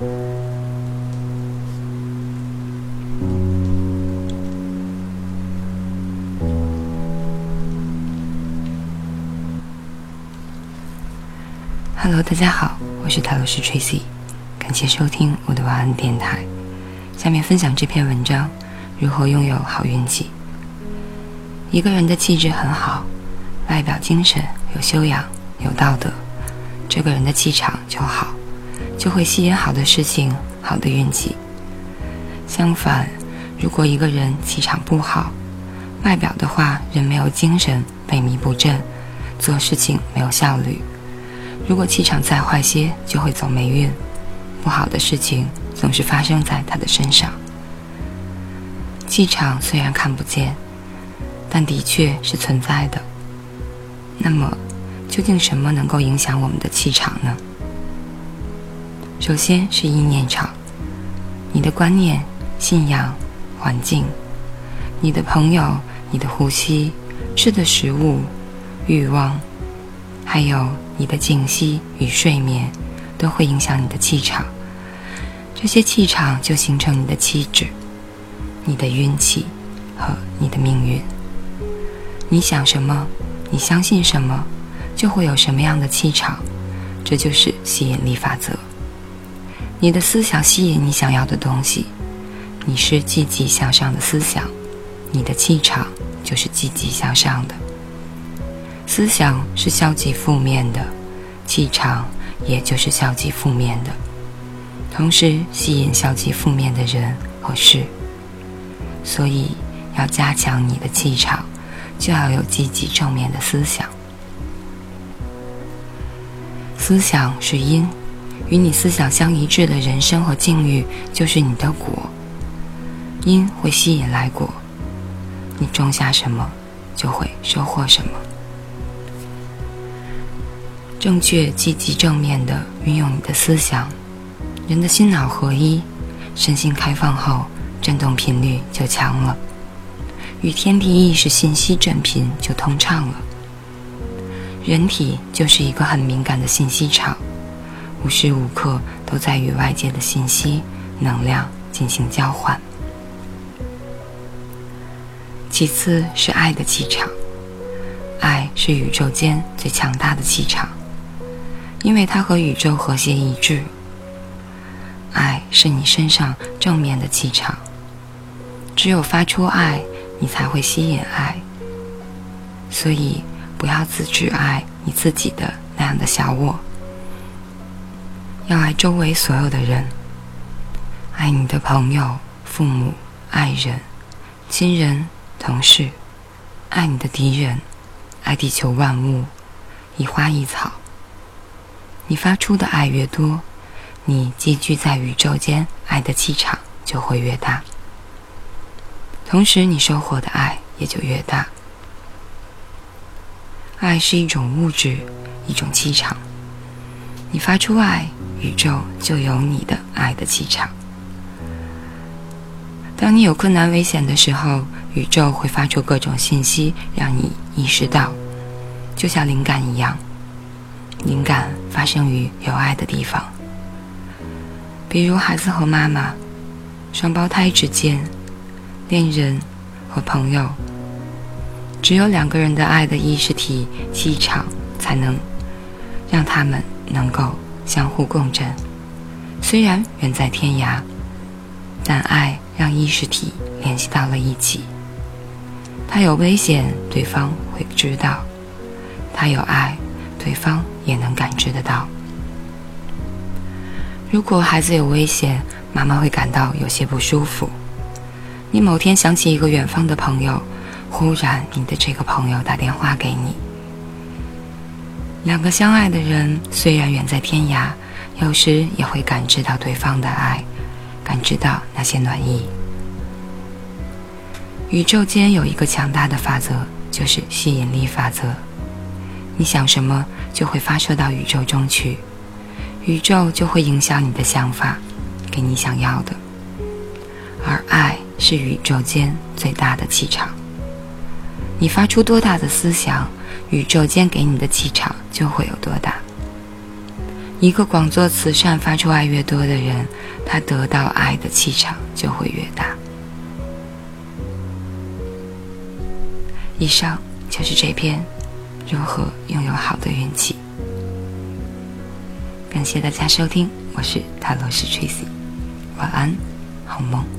Hello，大家好，我是塔罗师 Tracy，感谢收听我的晚安电台。下面分享这篇文章：如何拥有好运气。一个人的气质很好，外表精神、有修养、有道德，这个人的气场就好，就会吸引好的事情、好的运气。相反，如果一个人气场不好，外表的话人没有精神、萎靡不振，做事情没有效率。如果气场再坏些，就会走霉运，不好的事情总是发生在他的身上。气场虽然看不见，但的确是存在的。那么，究竟什么能够影响我们的气场呢？首先是意念场，你的观念、信仰、环境，你的朋友、你的呼吸、吃的食物、欲望，还有。你的静息与睡眠都会影响你的气场，这些气场就形成你的气质、你的运气和你的命运。你想什么，你相信什么，就会有什么样的气场，这就是吸引力法则。你的思想吸引你想要的东西，你是积极向上的思想，你的气场就是积极向上的。思想是消极负面的，气场也就是消极负面的，同时吸引消极负面的人和事。所以要加强你的气场，就要有积极正面的思想。思想是因，与你思想相一致的人生和境遇就是你的果。因会吸引来果，你种下什么，就会收获什么。正确、积极、正面的运用你的思想，人的心脑合一，身心开放后，振动频率就强了，与天地意识信息振频就通畅了。人体就是一个很敏感的信息场，无时无刻都在与外界的信息、能量进行交换。其次是爱的气场，爱是宇宙间最强大的气场。因为它和宇宙和谐一致，爱是你身上正面的气场。只有发出爱，你才会吸引爱。所以，不要自只爱你自己的那样的小我，要爱周围所有的人，爱你的朋友、父母、爱人、亲人、同事，爱你的敌人，爱地球万物，一花一草。你发出的爱越多，你积聚在宇宙间爱的气场就会越大，同时你收获的爱也就越大。爱是一种物质，一种气场。你发出爱，宇宙就有你的爱的气场。当你有困难危险的时候，宇宙会发出各种信息，让你意识到，就像灵感一样。灵感发生于有爱的地方，比如孩子和妈妈、双胞胎之间、恋人和朋友。只有两个人的爱的意识体气场，才能让他们能够相互共振。虽然远在天涯，但爱让意识体联系到了一起。他有危险，对方会知道；他有爱。对方也能感知得到。如果孩子有危险，妈妈会感到有些不舒服。你某天想起一个远方的朋友，忽然你的这个朋友打电话给你。两个相爱的人虽然远在天涯，有时也会感知到对方的爱，感知到那些暖意。宇宙间有一个强大的法则，就是吸引力法则。你想什么，就会发射到宇宙中去，宇宙就会影响你的想法，给你想要的。而爱是宇宙间最大的气场。你发出多大的思想，宇宙间给你的气场就会有多大。一个广做慈善、发出爱越多的人，他得到爱的气场就会越大。以上就是这篇如何拥有好的运气。感谢大家收听，我是塔罗斯 Tracy，晚安，好梦。